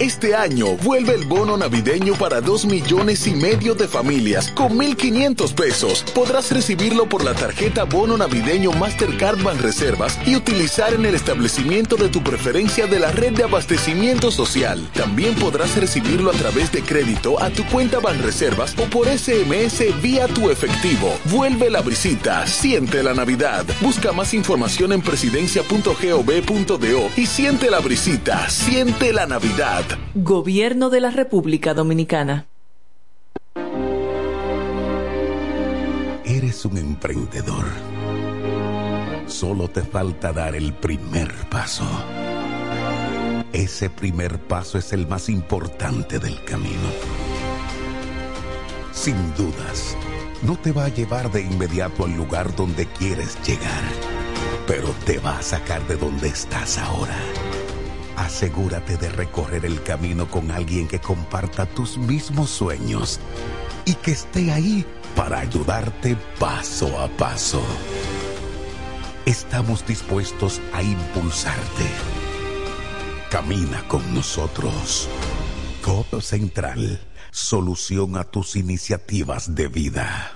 Este año vuelve el bono navideño para 2 millones y medio de familias con 1.500 pesos. Podrás recibirlo por la tarjeta bono navideño Mastercard Banreservas y utilizar en el establecimiento de tu preferencia de la red de abastecimiento social. También podrás recibirlo a través de crédito a tu cuenta Banreservas o por SMS vía tu efectivo. Vuelve la brisita, siente la Navidad. Busca más información en presidencia.gov.do y siente la brisita, siente la Navidad. Gobierno de la República Dominicana. Eres un emprendedor. Solo te falta dar el primer paso. Ese primer paso es el más importante del camino. Sin dudas, no te va a llevar de inmediato al lugar donde quieres llegar, pero te va a sacar de donde estás ahora asegúrate de recorrer el camino con alguien que comparta tus mismos sueños y que esté ahí para ayudarte paso a paso. Estamos dispuestos a impulsarte. Camina con nosotros. Codo Central, solución a tus iniciativas de vida.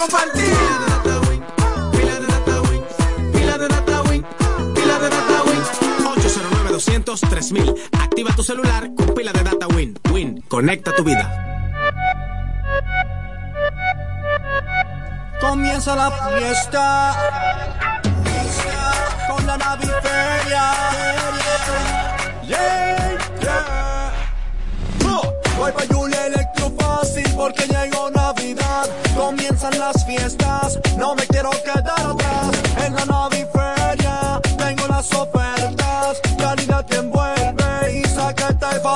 Compartir. Pila de data win, pila de data win, pila de data win, 809 200 3000 Activa tu celular con pila de data Win. Win, conecta tu vida. Comienza la fiesta con la naviferia. Yeah, yeah. Oh, voy pa' Julia Electro Fácil porque llegó Navidad. Comienzan las fiestas, no me quiero quedar atrás. En la naviferia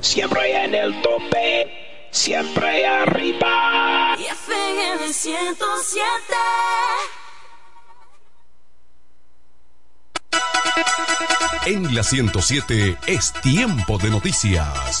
Siempre en el tope. siempre arriba. Y FM 107. En la 107 es tiempo de noticias.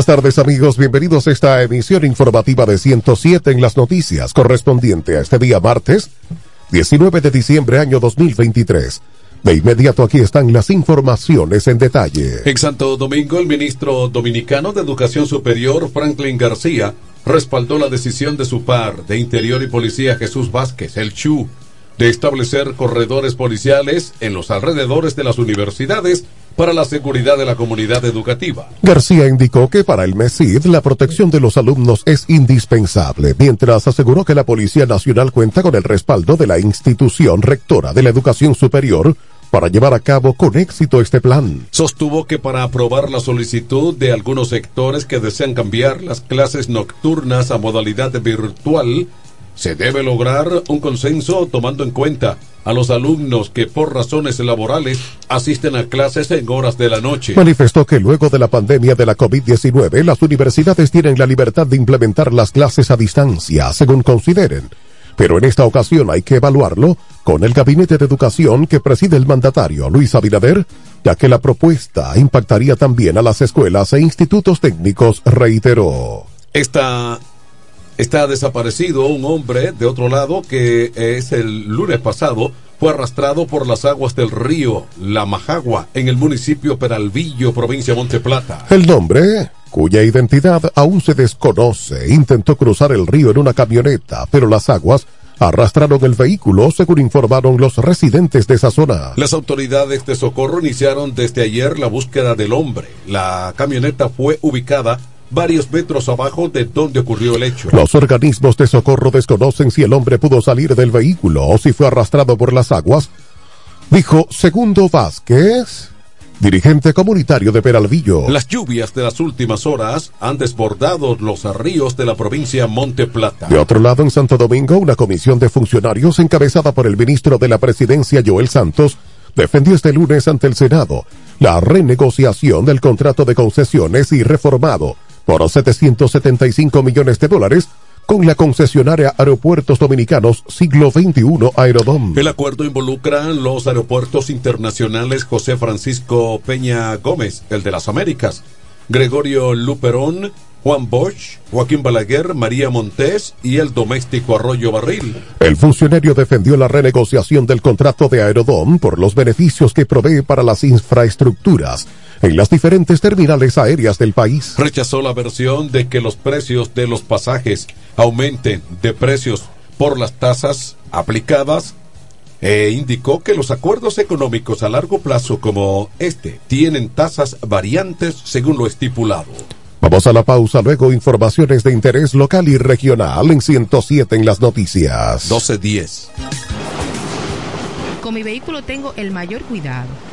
Buenas tardes amigos, bienvenidos a esta emisión informativa de 107 en las noticias correspondiente a este día martes 19 de diciembre año 2023. De inmediato aquí están las informaciones en detalle. En Santo Domingo, el ministro dominicano de Educación Superior, Franklin García, respaldó la decisión de su par de Interior y Policía Jesús Vázquez, el CHU, de establecer corredores policiales en los alrededores de las universidades para la seguridad de la comunidad educativa. García indicó que para el MESID la protección de los alumnos es indispensable, mientras aseguró que la Policía Nacional cuenta con el respaldo de la institución rectora de la educación superior para llevar a cabo con éxito este plan. Sostuvo que para aprobar la solicitud de algunos sectores que desean cambiar las clases nocturnas a modalidad virtual, se debe lograr un consenso tomando en cuenta a los alumnos que por razones laborales asisten a clases en horas de la noche. Manifestó que luego de la pandemia de la COVID-19, las universidades tienen la libertad de implementar las clases a distancia, según consideren. Pero en esta ocasión hay que evaluarlo con el Gabinete de Educación que preside el mandatario Luis Abinader, ya que la propuesta impactaría también a las escuelas e institutos técnicos, reiteró. Esta Está desaparecido un hombre de otro lado que es el lunes pasado fue arrastrado por las aguas del río La Majagua en el municipio Peralvillo, provincia de Monteplata. El nombre, cuya identidad aún se desconoce, intentó cruzar el río en una camioneta, pero las aguas arrastraron el vehículo, según informaron los residentes de esa zona. Las autoridades de socorro iniciaron desde ayer la búsqueda del hombre. La camioneta fue ubicada varios metros abajo de donde ocurrió el hecho. Los organismos de socorro desconocen si el hombre pudo salir del vehículo o si fue arrastrado por las aguas, dijo Segundo Vázquez, dirigente comunitario de Peralvillo. Las lluvias de las últimas horas han desbordado los ríos de la provincia Monte Plata. De otro lado, en Santo Domingo, una comisión de funcionarios encabezada por el ministro de la Presidencia, Joel Santos, defendió este lunes ante el Senado la renegociación del contrato de concesiones y reformado por 775 millones de dólares con la concesionaria Aeropuertos Dominicanos Siglo XXI Aerodom. El acuerdo involucra los aeropuertos internacionales José Francisco Peña Gómez, el de las Américas, Gregorio Luperón Juan Bosch, Joaquín Balaguer, María Montés y el doméstico Arroyo Barril. El funcionario defendió la renegociación del contrato de Aerodom por los beneficios que provee para las infraestructuras en las diferentes terminales aéreas del país. Rechazó la versión de que los precios de los pasajes aumenten de precios por las tasas aplicadas e indicó que los acuerdos económicos a largo plazo como este tienen tasas variantes según lo estipulado. Vamos a la pausa, luego informaciones de interés local y regional en 107 en las noticias. 1210. Con mi vehículo tengo el mayor cuidado.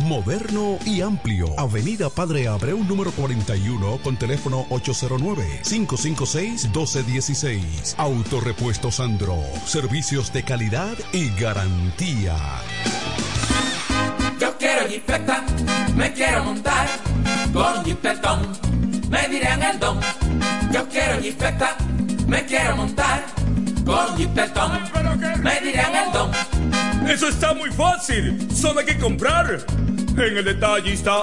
Moderno y amplio. Avenida Padre Abreu número 41 con teléfono 809-556-1216. Autorepuesto Sandro. Servicios de calidad y garantía. Yo quiero jipeta, me quiero montar con jipetón, me dirán el don. Yo quiero jipeta, me quiero montar con jipetón, me dirán el don. Eso está muy fácil, solo hay que comprar. En el detallista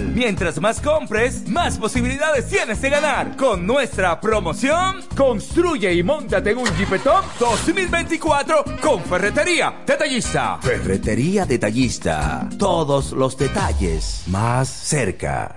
Mientras más compres, más posibilidades tienes de ganar. Con nuestra promoción, construye y montate en un Jeepetop 2024 con Ferretería Detallista. Ferretería Detallista. Todos los detalles más cerca.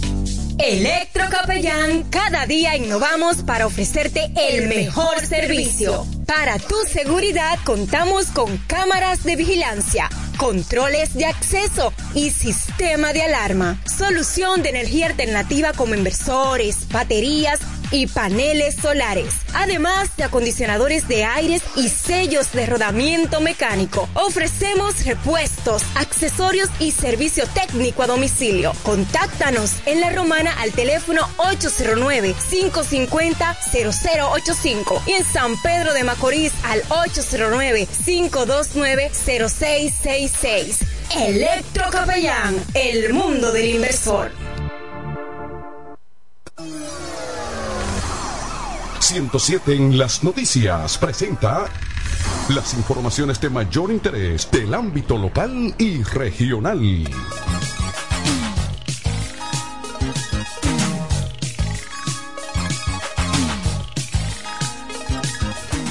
Electro Capellán, cada día innovamos para ofrecerte el mejor servicio. Para tu seguridad contamos con cámaras de vigilancia, controles de acceso y sistema de alarma. Solución de energía alternativa como inversores, baterías y paneles solares. Además de acondicionadores de aires y sellos de rodamiento mecánico. Ofrecemos repuestos, accesorios y servicio técnico a domicilio. Contáctanos en La Romana al teléfono 809-550-0085 y en San Pedro de Macorís al 809-529-0666. Electro Capellán, el mundo del inversor. 107 en las noticias presenta las informaciones de mayor interés del ámbito local y regional.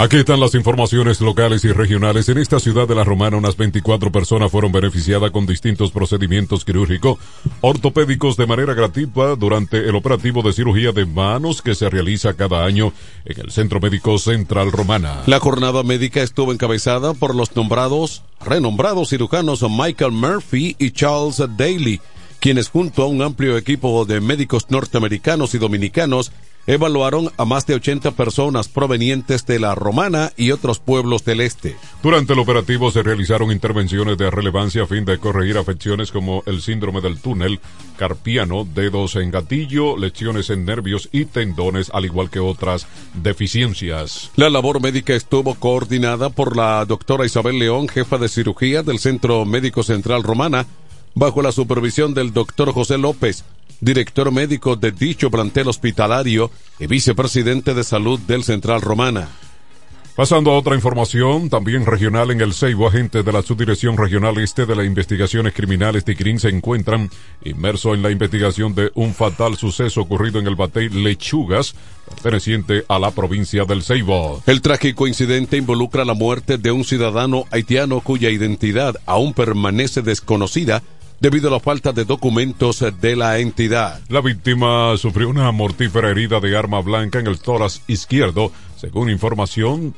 Aquí están las informaciones locales y regionales. En esta ciudad de La Romana, unas 24 personas fueron beneficiadas con distintos procedimientos quirúrgicos ortopédicos de manera gratuita durante el operativo de cirugía de manos que se realiza cada año en el Centro Médico Central Romana. La jornada médica estuvo encabezada por los nombrados, renombrados cirujanos Michael Murphy y Charles Daly, quienes junto a un amplio equipo de médicos norteamericanos y dominicanos evaluaron a más de 80 personas provenientes de la Romana y otros pueblos del este. Durante el operativo se realizaron intervenciones de relevancia a fin de corregir afecciones como el síndrome del túnel carpiano, dedos en gatillo, lesiones en nervios y tendones, al igual que otras deficiencias. La labor médica estuvo coordinada por la doctora Isabel León, jefa de cirugía del Centro Médico Central Romana, bajo la supervisión del doctor José López, director médico de dicho plantel hospitalario y vicepresidente de salud del Central Romana. Pasando a otra información, también regional en el Seibo, agentes de la Subdirección Regional Este de las Investigaciones Criminales de CRIN se encuentran inmersos en la investigación de un fatal suceso ocurrido en el Batey Lechugas, perteneciente a la provincia del Seibo. El trágico incidente involucra la muerte de un ciudadano haitiano cuya identidad aún permanece desconocida debido a la falta de documentos de la entidad. La víctima sufrió una mortífera herida de arma blanca en el tórax izquierdo, según información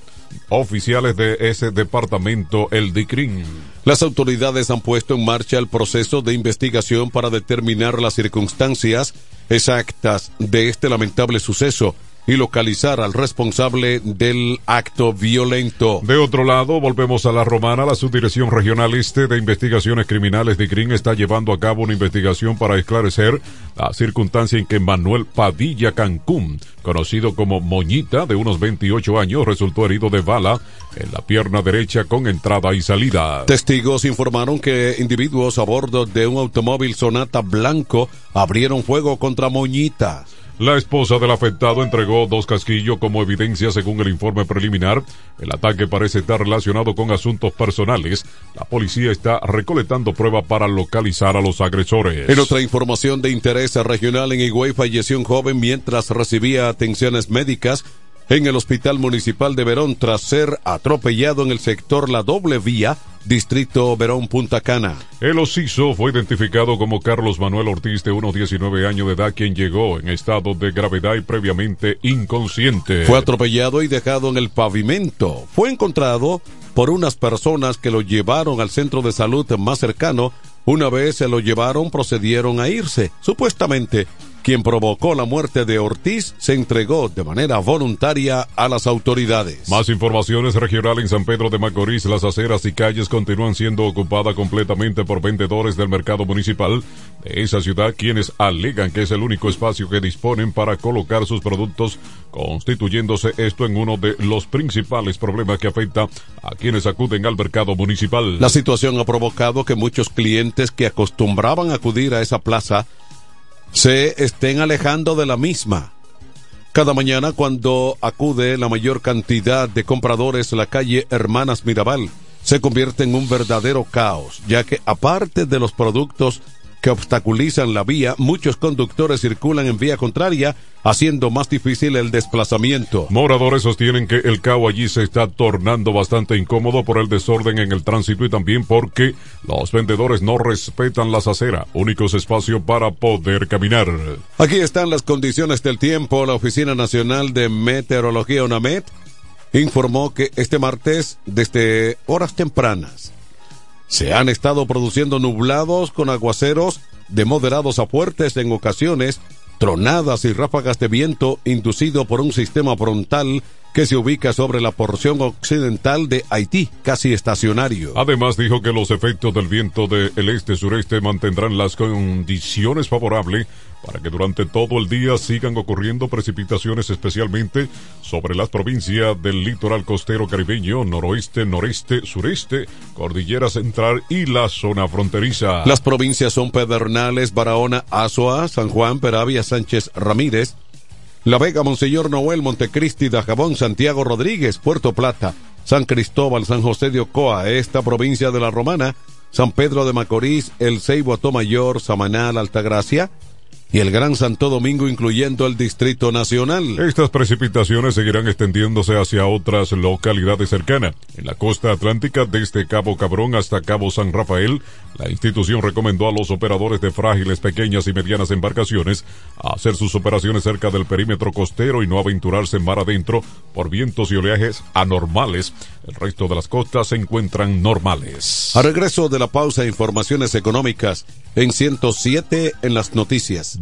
oficiales de ese departamento, el DICRIN. Las autoridades han puesto en marcha el proceso de investigación para determinar las circunstancias exactas de este lamentable suceso y localizar al responsable del acto violento. De otro lado, volvemos a la romana. La Subdirección Regional Este de Investigaciones Criminales de CRIN está llevando a cabo una investigación para esclarecer la circunstancia en que Manuel Padilla Cancún, conocido como Moñita, de unos 28 años, resultó herido de bala en la pierna derecha con entrada y salida. Testigos informaron que individuos a bordo de un automóvil Sonata blanco abrieron fuego contra Moñita. La esposa del afectado entregó dos casquillos como evidencia según el informe preliminar. El ataque parece estar relacionado con asuntos personales. La policía está recolectando pruebas para localizar a los agresores. En otra información de interés regional en Higüey falleció un joven mientras recibía atenciones médicas en el Hospital Municipal de Verón tras ser atropellado en el sector La Doble Vía, Distrito Verón Punta Cana. El osiso fue identificado como Carlos Manuel Ortiz de unos 19 años de edad quien llegó en estado de gravedad y previamente inconsciente. Fue atropellado y dejado en el pavimento. Fue encontrado por unas personas que lo llevaron al centro de salud más cercano. Una vez se lo llevaron procedieron a irse. Supuestamente quien provocó la muerte de Ortiz, se entregó de manera voluntaria a las autoridades. Más informaciones regional en San Pedro de Macorís. Las aceras y calles continúan siendo ocupadas completamente por vendedores del mercado municipal de esa ciudad, quienes alegan que es el único espacio que disponen para colocar sus productos, constituyéndose esto en uno de los principales problemas que afecta a quienes acuden al mercado municipal. La situación ha provocado que muchos clientes que acostumbraban acudir a esa plaza se estén alejando de la misma. Cada mañana cuando acude la mayor cantidad de compradores a la calle Hermanas Mirabal, se convierte en un verdadero caos, ya que aparte de los productos que obstaculizan la vía, muchos conductores circulan en vía contraria, haciendo más difícil el desplazamiento. Moradores sostienen que el caos allí se está tornando bastante incómodo por el desorden en el tránsito y también porque los vendedores no respetan las aceras, únicos espacios para poder caminar. Aquí están las condiciones del tiempo. La Oficina Nacional de Meteorología UNAMED informó que este martes, desde horas tempranas, se han estado produciendo nublados con aguaceros de moderados a fuertes en ocasiones, tronadas y ráfagas de viento inducido por un sistema frontal que se ubica sobre la porción occidental de Haití, casi estacionario. Además dijo que los efectos del viento del este-sureste mantendrán las condiciones favorables para que durante todo el día sigan ocurriendo precipitaciones especialmente sobre las provincias del litoral costero caribeño, noroeste, noreste, sureste, cordillera central y la zona fronteriza. Las provincias son Pedernales, Barahona, Azua, San Juan, Peravia, Sánchez, Ramírez, La Vega, Monseñor Noel, Montecristi, Dajabón, Santiago Rodríguez, Puerto Plata, San Cristóbal, San José de Ocoa, esta provincia de la Romana, San Pedro de Macorís, El Ceibo, Atomayor, Samanal, Altagracia, y el Gran Santo Domingo, incluyendo el Distrito Nacional. Estas precipitaciones seguirán extendiéndose hacia otras localidades cercanas. En la costa atlántica, desde Cabo Cabrón hasta Cabo San Rafael, la institución recomendó a los operadores de frágiles, pequeñas y medianas embarcaciones a hacer sus operaciones cerca del perímetro costero y no aventurarse en mar adentro por vientos y oleajes anormales. El resto de las costas se encuentran normales. A regreso de la pausa, informaciones económicas en 107 en las noticias.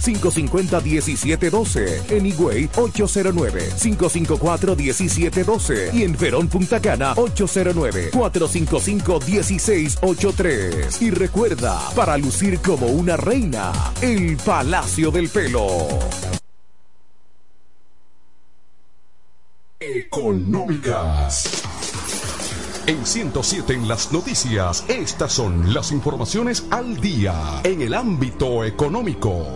550-1712. En Higüey, 809-554-1712. Y en Verón Punta Cana, 809-455-1683. Y recuerda, para lucir como una reina, el Palacio del Pelo. Económicas. En 107 en las noticias, estas son las informaciones al día en el ámbito económico.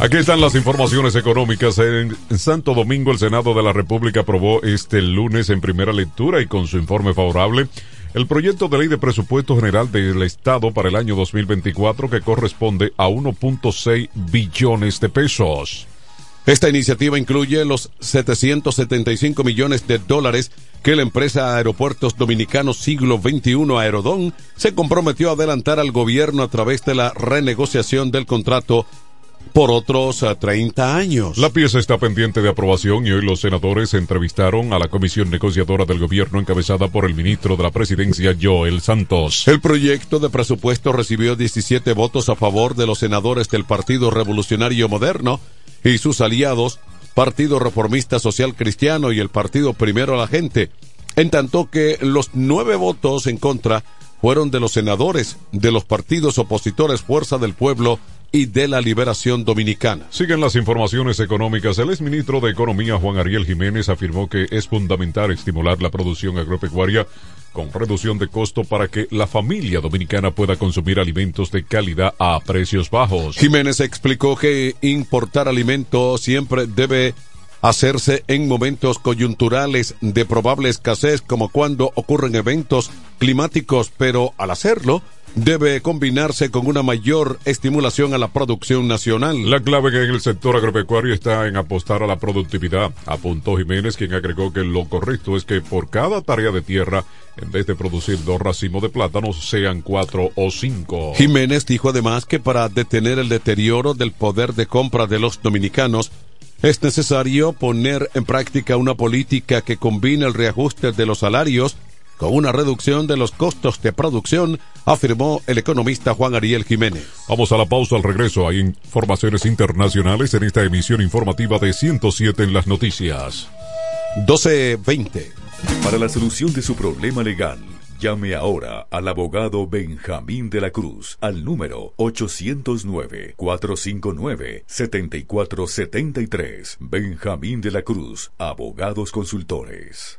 Aquí están las informaciones económicas. En Santo Domingo, el Senado de la República aprobó este lunes en primera lectura y con su informe favorable el proyecto de ley de presupuesto general del Estado para el año 2024 que corresponde a 1.6 billones de pesos. Esta iniciativa incluye los 775 millones de dólares que la empresa Aeropuertos Dominicanos Siglo XXI Aerodón se comprometió a adelantar al gobierno a través de la renegociación del contrato por otros 30 años. La pieza está pendiente de aprobación y hoy los senadores entrevistaron a la comisión negociadora del gobierno encabezada por el ministro de la presidencia Joel Santos. El proyecto de presupuesto recibió 17 votos a favor de los senadores del Partido Revolucionario Moderno y sus aliados, Partido Reformista Social Cristiano y el Partido Primero a la Gente, en tanto que los nueve votos en contra fueron de los senadores de los partidos opositores Fuerza del Pueblo y de la Liberación Dominicana. Siguen las informaciones económicas. El exministro de Economía Juan Ariel Jiménez afirmó que es fundamental estimular la producción agropecuaria con reducción de costo para que la familia dominicana pueda consumir alimentos de calidad a precios bajos. Jiménez explicó que importar alimentos siempre debe hacerse en momentos coyunturales de probable escasez como cuando ocurren eventos climáticos, pero al hacerlo debe combinarse con una mayor estimulación a la producción nacional. La clave en el sector agropecuario está en apostar a la productividad, apuntó Jiménez, quien agregó que lo correcto es que por cada tarea de tierra, en vez de producir dos racimos de plátanos, sean cuatro o cinco. Jiménez dijo además que para detener el deterioro del poder de compra de los dominicanos, es necesario poner en práctica una política que combine el reajuste de los salarios con una reducción de los costos de producción, afirmó el economista Juan Ariel Jiménez. Vamos a la pausa al regreso. Hay informaciones internacionales en esta emisión informativa de 107 en las noticias. 1220. Para la solución de su problema legal, llame ahora al abogado Benjamín de la Cruz al número 809-459-7473. Benjamín de la Cruz, abogados consultores.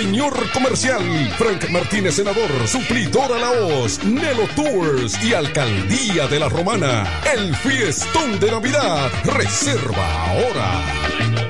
Señor Comercial. Frank Martínez, senador, suplidor a la voz. Nelo Tours y Alcaldía de la Romana. El fiestón de Navidad. Reserva ahora.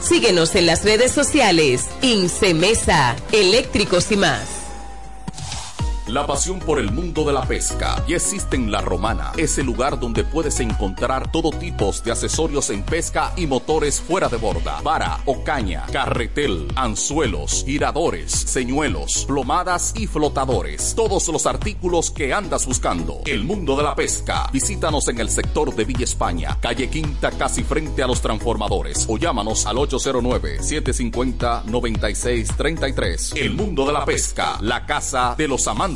Síguenos en las redes sociales. Incemesa, eléctricos y más. La pasión por el mundo de la pesca y existe en La Romana. Es el lugar donde puedes encontrar todo tipo de accesorios en pesca y motores fuera de borda. Para o caña, carretel, anzuelos, giradores, señuelos, plomadas y flotadores. Todos los artículos que andas buscando. El mundo de la pesca. Visítanos en el sector de Villa España, calle Quinta, casi frente a los transformadores. O llámanos al 809-750-9633. El mundo de la pesca. La casa de los amantes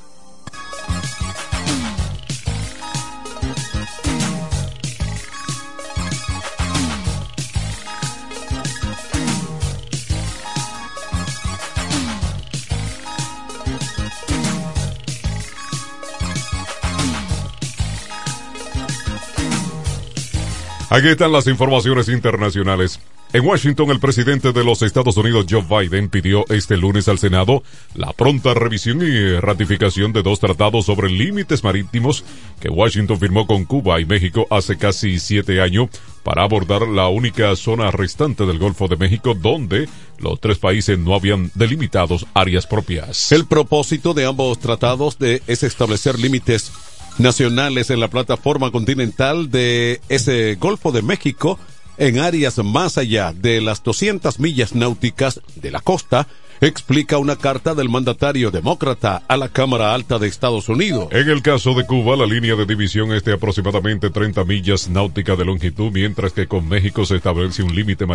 Aquí están las informaciones internacionales. En Washington, el presidente de los Estados Unidos, Joe Biden, pidió este lunes al Senado la pronta revisión y ratificación de dos tratados sobre límites marítimos que Washington firmó con Cuba y México hace casi siete años para abordar la única zona restante del Golfo de México donde los tres países no habían delimitados áreas propias. El propósito de ambos tratados es establecer límites nacionales en la plataforma continental de ese Golfo de México en áreas más allá de las 200 millas náuticas de la costa explica una carta del mandatario demócrata a la Cámara Alta de Estados Unidos. En el caso de Cuba, la línea de división es de aproximadamente 30 millas náuticas de longitud, mientras que con México se establece un límite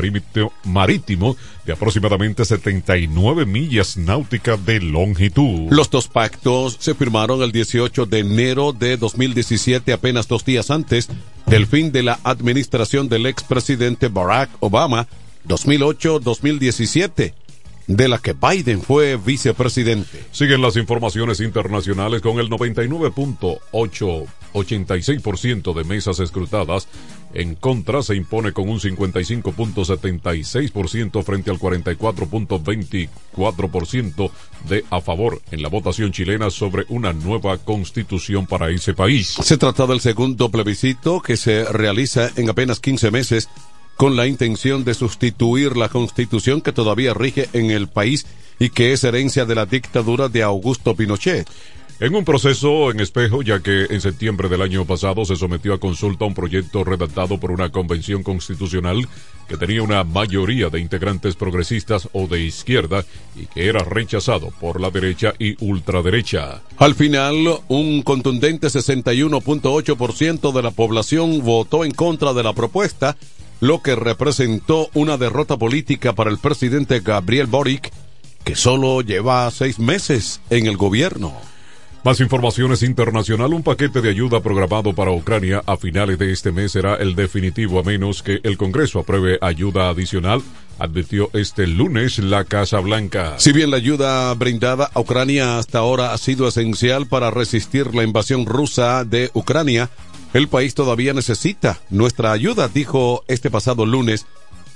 marítimo de aproximadamente 79 millas náuticas de longitud. Los dos pactos se firmaron el 18 de enero de 2017, apenas dos días antes del fin de la administración del expresidente Barack Obama, 2008-2017 de la que Biden fue vicepresidente. Siguen las informaciones internacionales con el 99.886% de mesas escrutadas. En contra se impone con un 55.76% frente al 44.24% de a favor en la votación chilena sobre una nueva constitución para ese país. Se trata del segundo plebiscito que se realiza en apenas 15 meses con la intención de sustituir la constitución que todavía rige en el país y que es herencia de la dictadura de Augusto Pinochet. En un proceso en espejo, ya que en septiembre del año pasado se sometió a consulta un proyecto redactado por una convención constitucional que tenía una mayoría de integrantes progresistas o de izquierda y que era rechazado por la derecha y ultraderecha. Al final, un contundente 61.8% de la población votó en contra de la propuesta lo que representó una derrota política para el presidente Gabriel Boric, que solo lleva seis meses en el gobierno. Más informaciones internacional. Un paquete de ayuda programado para Ucrania a finales de este mes será el definitivo a menos que el Congreso apruebe ayuda adicional, advirtió este lunes la Casa Blanca. Si bien la ayuda brindada a Ucrania hasta ahora ha sido esencial para resistir la invasión rusa de Ucrania, el país todavía necesita nuestra ayuda, dijo este pasado lunes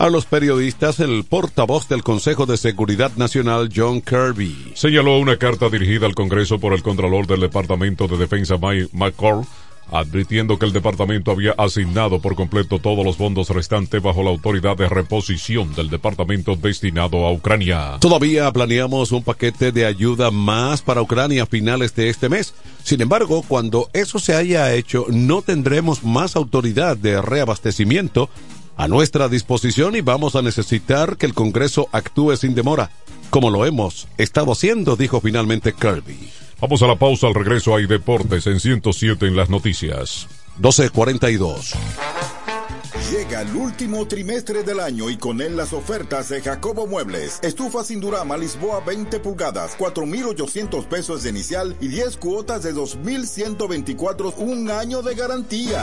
a los periodistas el portavoz del Consejo de Seguridad Nacional John Kirby. Señaló una carta dirigida al Congreso por el Contralor del Departamento de Defensa Mike McCall advirtiendo que el departamento había asignado por completo todos los fondos restantes bajo la autoridad de reposición del departamento destinado a Ucrania. Todavía planeamos un paquete de ayuda más para Ucrania a finales de este mes. Sin embargo, cuando eso se haya hecho, no tendremos más autoridad de reabastecimiento a nuestra disposición y vamos a necesitar que el Congreso actúe sin demora, como lo hemos estado haciendo, dijo finalmente Kirby. Vamos a la pausa, al regreso hay deportes en 107 en las noticias. 1242. Llega el último trimestre del año y con él las ofertas de Jacobo Muebles. Estufa sin Durama Lisboa 20 pulgadas, 4,800 pesos de inicial y 10 cuotas de 2,124, un año de garantía.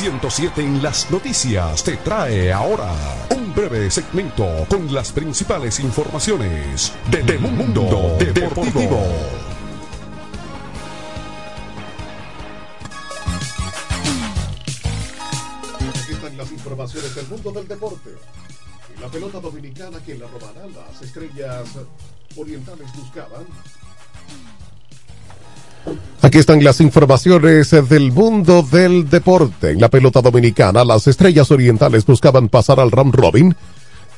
107 en las noticias te trae ahora un breve segmento con las principales informaciones de, de Mundo Deportivo. Aquí están las informaciones del mundo del deporte. La pelota dominicana que la romana las estrellas orientales buscaban. Aquí están las informaciones del mundo del deporte. En la pelota dominicana, las estrellas orientales buscaban pasar al round robin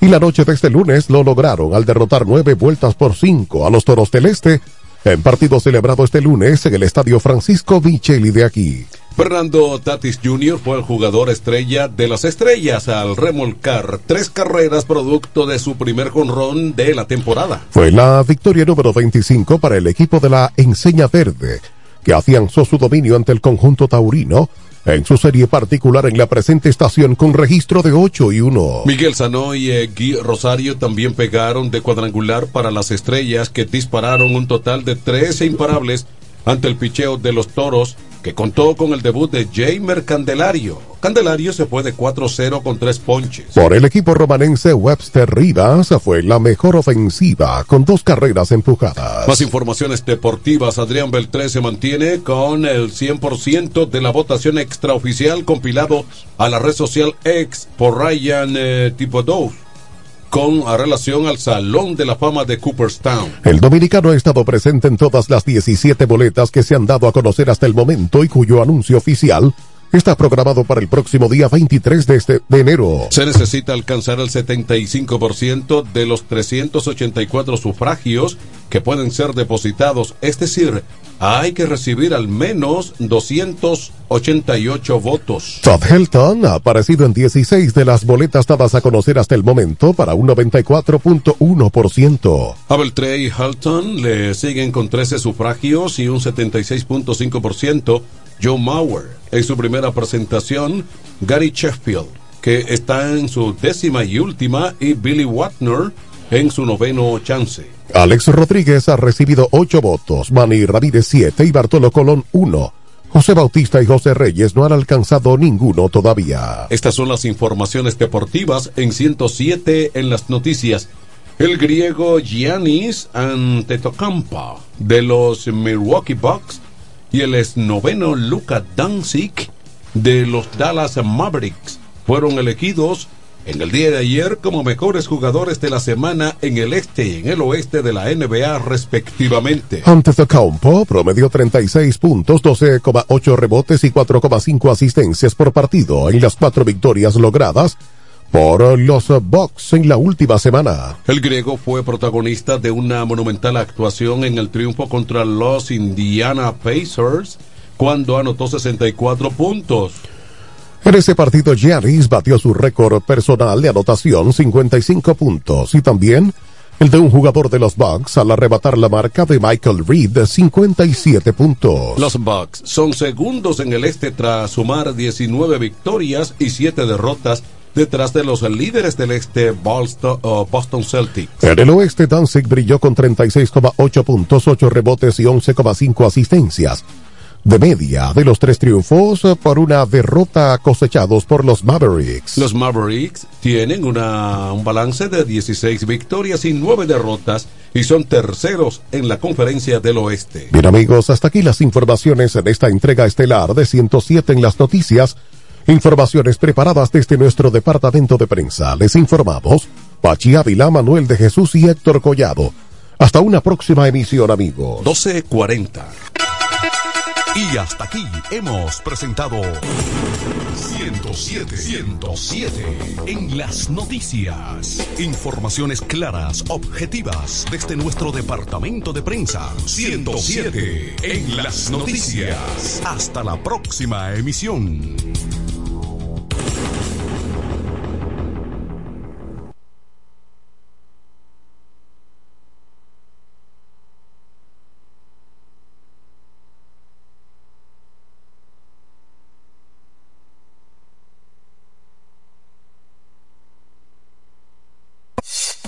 y la noche de este lunes lo lograron al derrotar nueve vueltas por cinco a los toros del este en partido celebrado este lunes en el estadio Francisco Micheli de aquí. Fernando Tatis Jr. fue el jugador estrella de las estrellas al remolcar tres carreras producto de su primer jonrón de la temporada. Fue la victoria número 25 para el equipo de la Enseña Verde, que afianzó su dominio ante el conjunto taurino en su serie particular en la presente estación con registro de 8 y 1. Miguel Sanó y eh, Gui Rosario también pegaron de cuadrangular para las estrellas que dispararon un total de 13 imparables ante el picheo de los toros que contó con el debut de Jamer Candelario. Candelario se fue de 4-0 con tres ponches. Por el equipo romanense, Webster Rivas fue la mejor ofensiva con dos carreras empujadas. Más informaciones deportivas. Adrián Beltré se mantiene con el 100% de la votación extraoficial compilado a la red social X por Ryan eh, Thibodeau con relación al Salón de la Fama de Cooperstown. El dominicano ha estado presente en todas las 17 boletas que se han dado a conocer hasta el momento y cuyo anuncio oficial está programado para el próximo día 23 de, este, de enero. Se necesita alcanzar el 75% de los 384 sufragios que pueden ser depositados, es decir, hay que recibir al menos 288 votos. Todd Helton ha aparecido en 16 de las boletas dadas a conocer hasta el momento para un 94.1%. A Beltré y Helton le siguen con 13 sufragios y un 76.5% Joe Mauer. En su primera presentación, Gary Sheffield, que está en su décima y última, y Billy Watner en su noveno chance. Alex Rodríguez ha recibido 8 votos, Manny Ramírez 7 y Bartolo Colón 1. José Bautista y José Reyes no han alcanzado ninguno todavía. Estas son las informaciones deportivas en 107 en las noticias. El griego Giannis Antetokounmpo de los Milwaukee Bucks y el esnoveno Luka Doncic de los Dallas Mavericks fueron elegidos en el día de ayer como mejores jugadores de la semana en el este y en el oeste de la NBA respectivamente. Antetokounmpo promedió 36 puntos, 12,8 rebotes y 4,5 asistencias por partido en las cuatro victorias logradas por los Bucks en la última semana. El griego fue protagonista de una monumental actuación en el triunfo contra los Indiana Pacers cuando anotó 64 puntos. En ese partido, Giannis batió su récord personal de anotación, 55 puntos, y también el de un jugador de los Bucks al arrebatar la marca de Michael Reed, 57 puntos. Los Bucks son segundos en el este tras sumar 19 victorias y 7 derrotas detrás de los líderes del este Boston, uh, Boston Celtics. En el oeste, Danzig brilló con 36,8 puntos, 8 rebotes y 11,5 asistencias. De media de los tres triunfos por una derrota cosechados por los Mavericks. Los Mavericks tienen una, un balance de 16 victorias y 9 derrotas y son terceros en la conferencia del oeste. Bien amigos, hasta aquí las informaciones en esta entrega estelar de 107 en las noticias. Informaciones preparadas desde nuestro departamento de prensa. Les informamos Pachi Ávila, Manuel de Jesús y Héctor Collado. Hasta una próxima emisión, amigos. 1240. Y hasta aquí hemos presentado 107, 107 en las noticias. Informaciones claras, objetivas desde nuestro departamento de prensa. 107 en las noticias. Hasta la próxima emisión.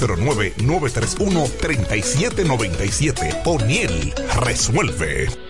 809-931-3797. O'Neill resuelve.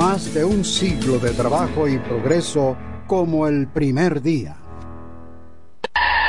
Más de un siglo de trabajo y progreso como el primer día.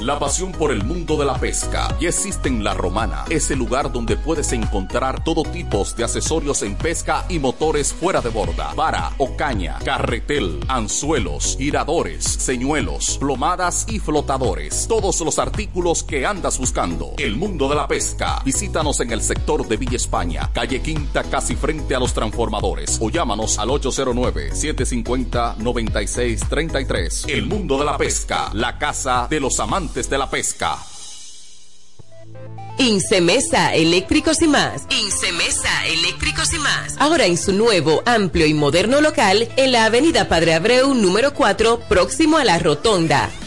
La pasión por el mundo de la pesca y existe en La Romana, ese lugar donde puedes encontrar todo tipo de accesorios en pesca y motores fuera de borda, vara o caña, carretel, anzuelos, giradores, señuelos, plomadas y flotadores, todos los artículos que andas buscando. El mundo de la pesca. Visítanos en el sector de Villa España, calle Quinta, casi frente a los transformadores, o llámanos al 809-750-9633. El mundo de la pesca, la casa de los amantes de la pesca. Incemesa Eléctricos y más. Incemesa Eléctricos y más. Ahora en su nuevo, amplio y moderno local en la Avenida Padre Abreu número 4, próximo a la Rotonda.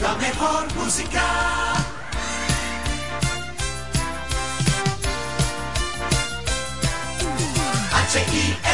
La mejor música. H-I-F-K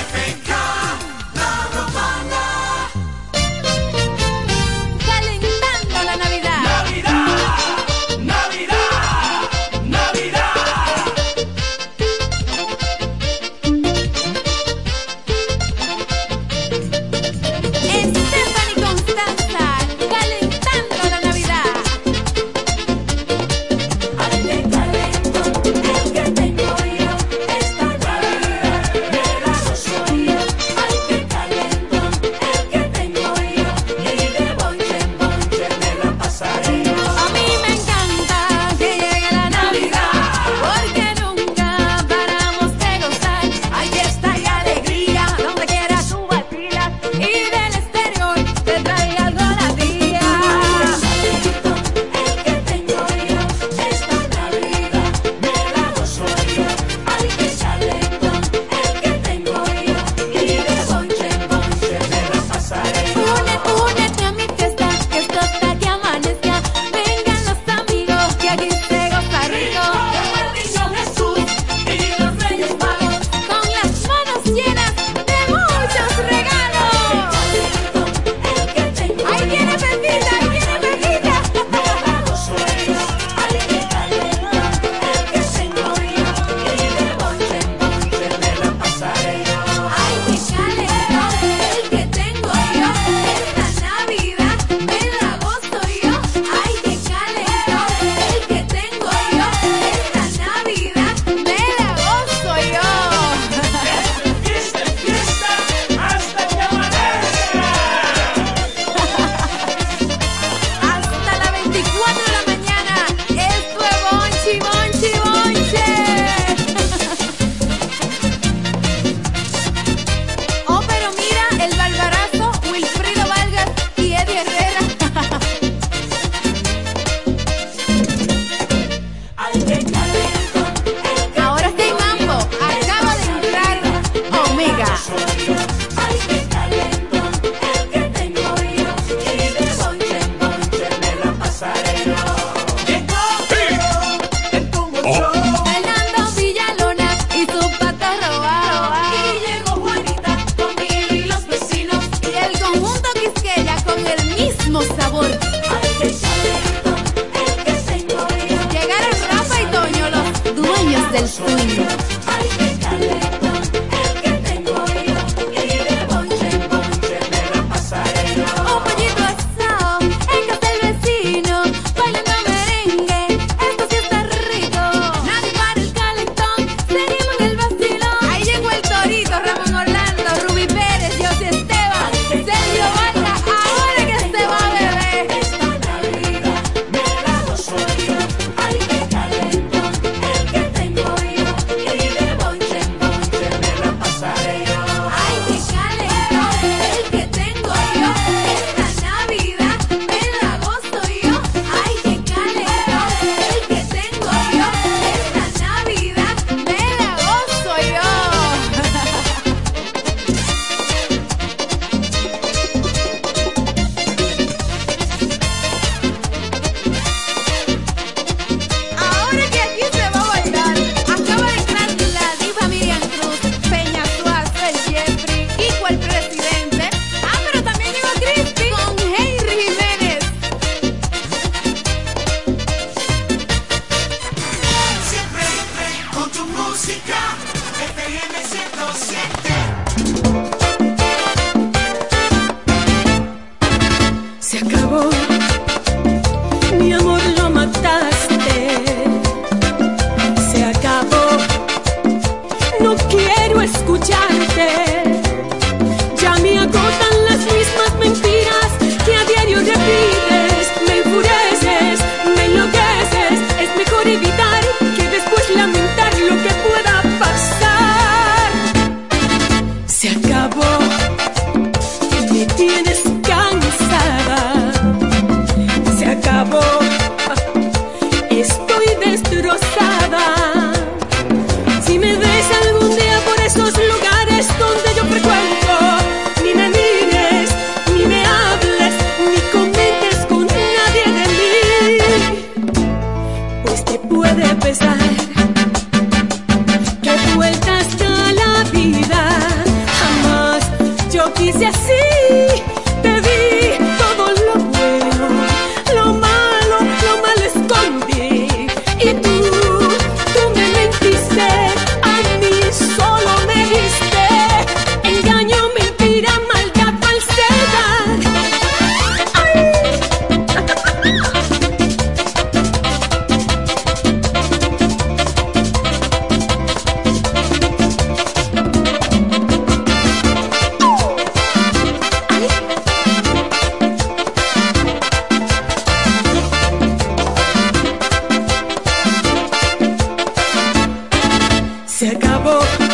se acabó.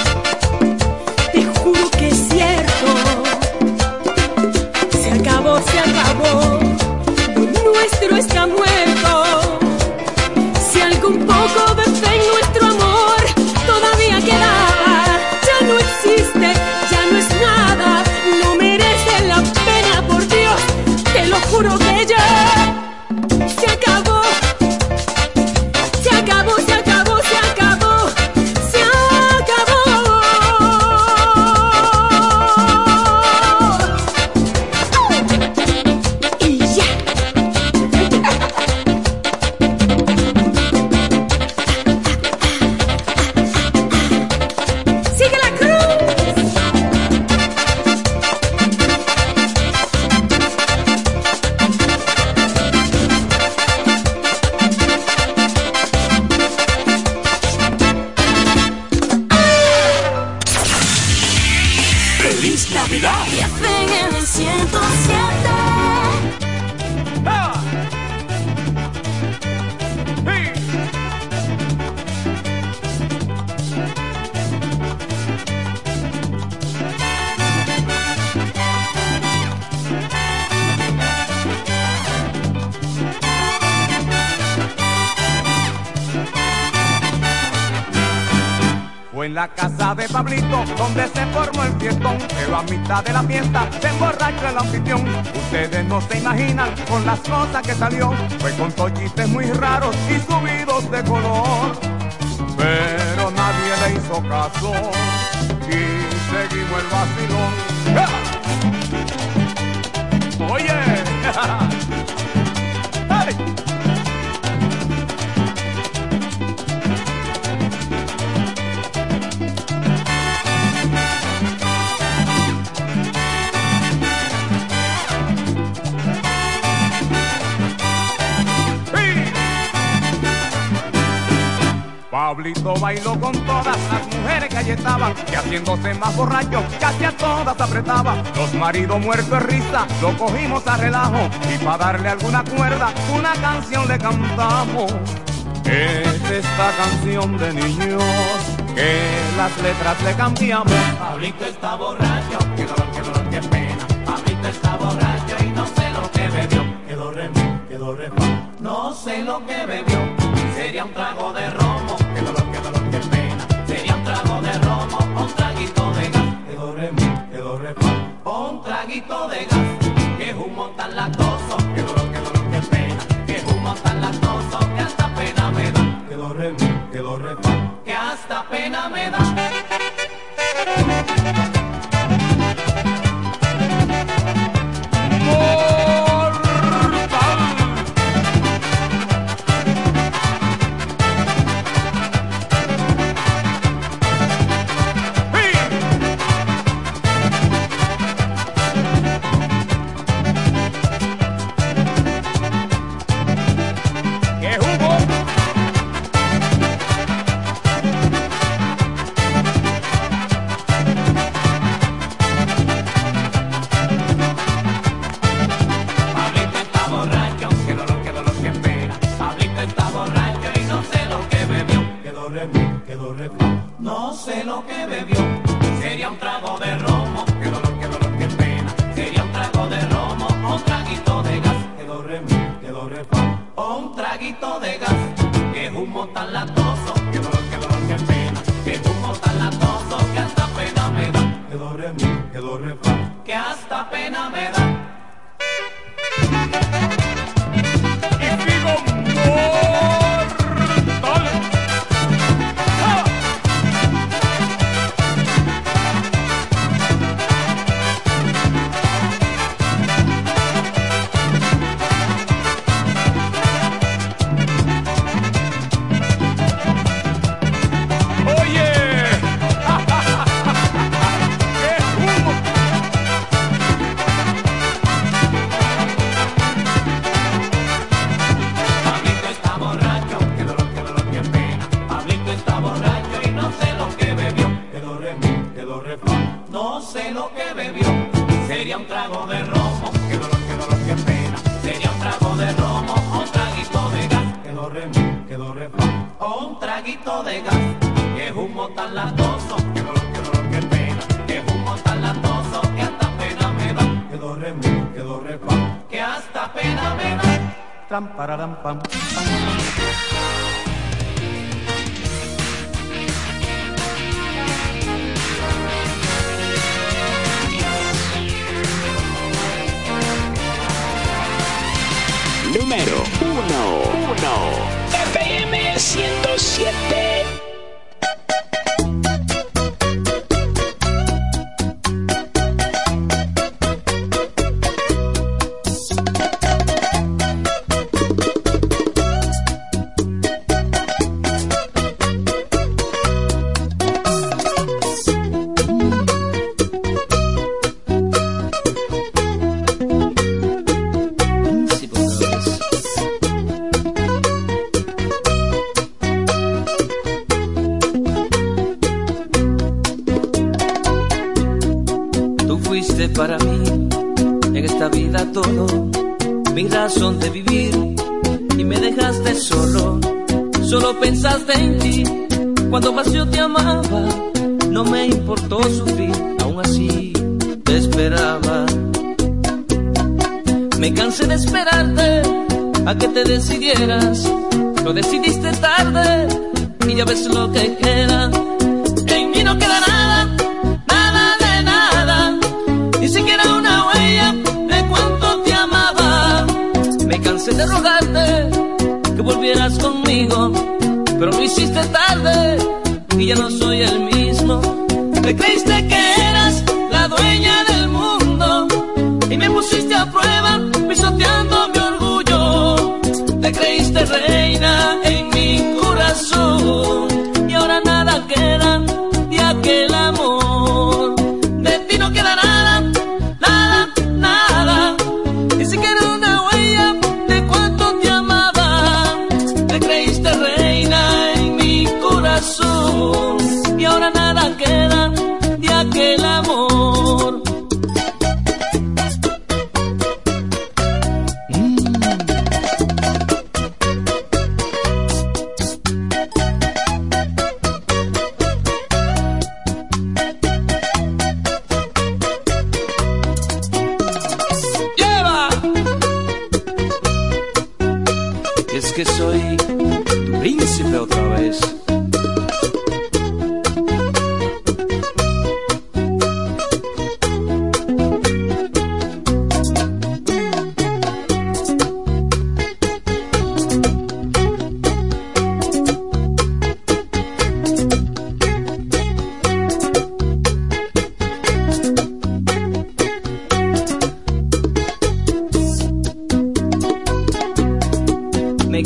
Pablito bailó con todas las mujeres que allí estaban y haciéndose más borracho casi a todas apretaba. Los maridos muertos de risa lo cogimos a relajo y para darle alguna cuerda una canción le cantamos. Es esta canción de niños que las letras le cambiamos. Pablito está borracho, qué dolor, qué dolor, qué pena. Pablito está borracho y no sé lo que bebió. Quedó re, quedó re, no sé lo que bebió. Sería un trago de romo poquito de gas. re mi, que do re fa, que hasta pena me da. En esta vida todo, mi razón de vivir y me dejaste solo. Solo pensaste en ti cuando más te amaba. No me importó sufrir, aún así te esperaba. Me cansé de esperarte a que te decidieras. Lo decidiste tarde y ya ves lo que queda. De rogarte que volvieras conmigo, pero lo hiciste tarde y ya no soy el mismo. Te creíste que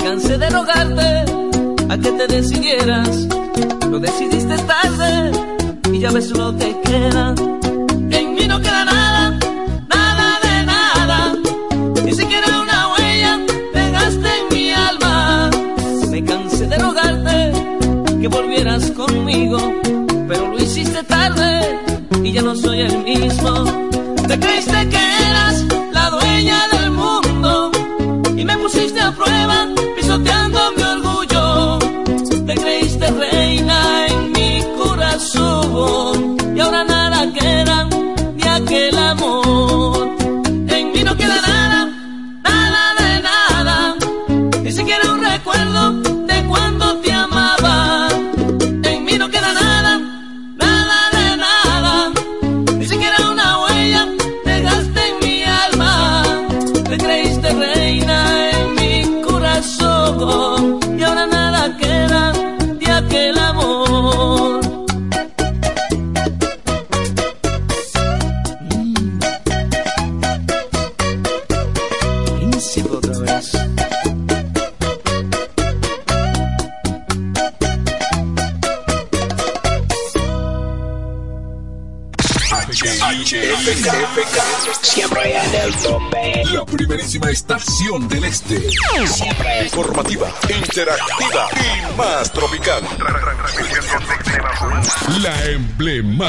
cansé de rogarte a que te decidieras. Lo decidiste tarde y ya ves lo que queda. En mí no queda nada, nada de nada. Ni siquiera una huella dejaste en mi alma. Me cansé de rogarte que volvieras conmigo, pero lo hiciste tarde y ya no soy el mismo. Te creíste que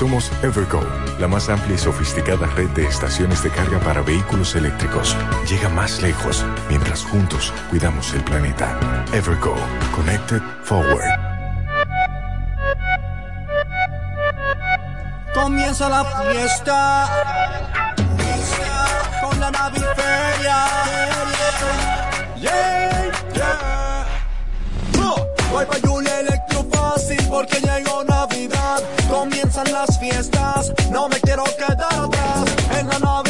Somos Evergo, la más amplia y sofisticada red de estaciones de carga para vehículos eléctricos. Llega más lejos mientras juntos cuidamos el planeta. Evergo, Connected Forward. Comienza la fiesta con la naviferia. Yeah, yeah. Oh, Voy pa' Julia Electro fácil porque llegó Navidad. Comienzan las no me quiero quedar atrás. En la naviferia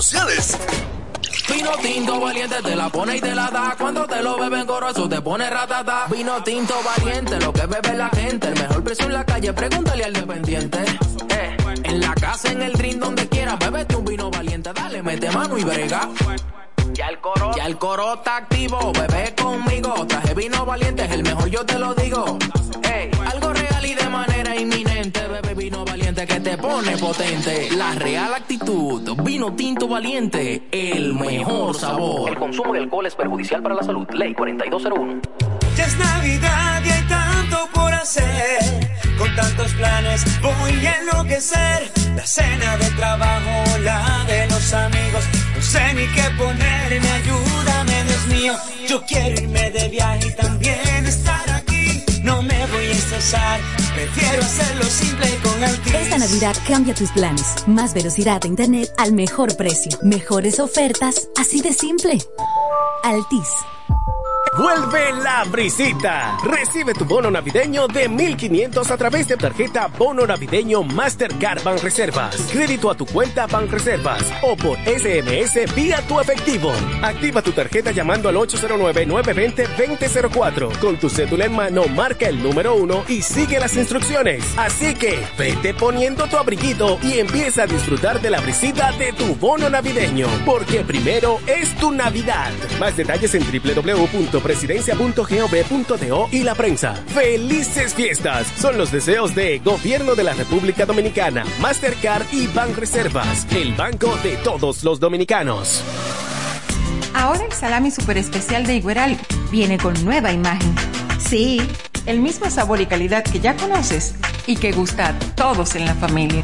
Vino tinto valiente te la pone y te la da. Cuando te lo beben goroso te pone ratata. Vino tinto valiente, lo que bebe la gente. El mejor precio en la calle, pregúntale al dependiente. Eh, en la casa, en el drink, donde quiera, bébete un vino valiente. Dale, mete mano y brega. Ya el coro, ya el coro está activo, bebé conmigo. Traje vino valiente, es el mejor, yo te lo digo. Ey, algo real y de manera inminente, bebé vino valiente que te pone potente. La real actitud, vino tinto valiente, el mejor sabor. El consumo de alcohol es perjudicial para la salud. Ley 4201. Ya es Navidad y hay tanto por hacer. Con tantos planes voy a enloquecer. La cena de trabajo, la de los amigos. No sé ni qué ponerme, ayúdame, Dios mío. Yo quiero irme de viaje y también. No me voy a estresar, prefiero hacerlo simple con Altis. Esta Navidad cambia tus planes. Más velocidad de internet al mejor precio. Mejores ofertas, así de simple. Altis. Vuelve la brisita. Recibe tu bono navideño de 1500 a través de tarjeta Bono Navideño Mastercard Reservas. Crédito a tu cuenta Reservas o por SMS vía tu efectivo. Activa tu tarjeta llamando al 809-920-2004. Con tu cédula en mano, marca el número 1 y sigue las instrucciones. Así que vete poniendo tu abriguito y empieza a disfrutar de la brisita de tu bono navideño. Porque primero es tu Navidad. Más detalles en www.presidencia.gov.do y la prensa. ¡Felices fiestas! Son los deseos de Gobierno de la República Dominicana, Mastercard y Banreservas, el banco de todos los dominicanos. Ahora el salami super especial de Igueral viene con nueva imagen. Sí, el mismo sabor y calidad que ya conoces y que gusta a todos en la familia.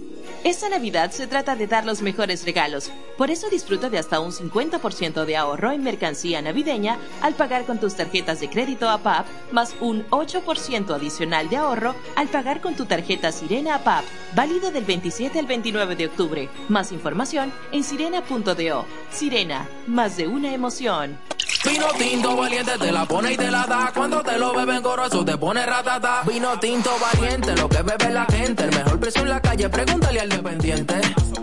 Esta Navidad se trata de dar los mejores regalos. Por eso disfruta de hasta un 50% de ahorro en mercancía navideña al pagar con tus tarjetas de crédito APAP, más un 8% adicional de ahorro al pagar con tu tarjeta Sirena APAP, válido del 27 al 29 de octubre. Más información en sirena.do. Sirena, más de una emoción. Vino tinto valiente te la pone y te la da. Cuando te lo beben goroso te pone ratata. Vino tinto valiente, lo que bebe la gente. El mejor precio en la calle, pregúntale al dependiente.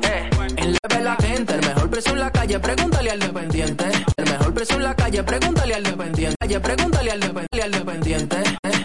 Eh, en la bebe la gente, el mejor precio en la calle, pregúntale al dependiente. El mejor precio en la calle, pregúntale al dependiente. Calle, pregúntale al dependiente. Al dependiente.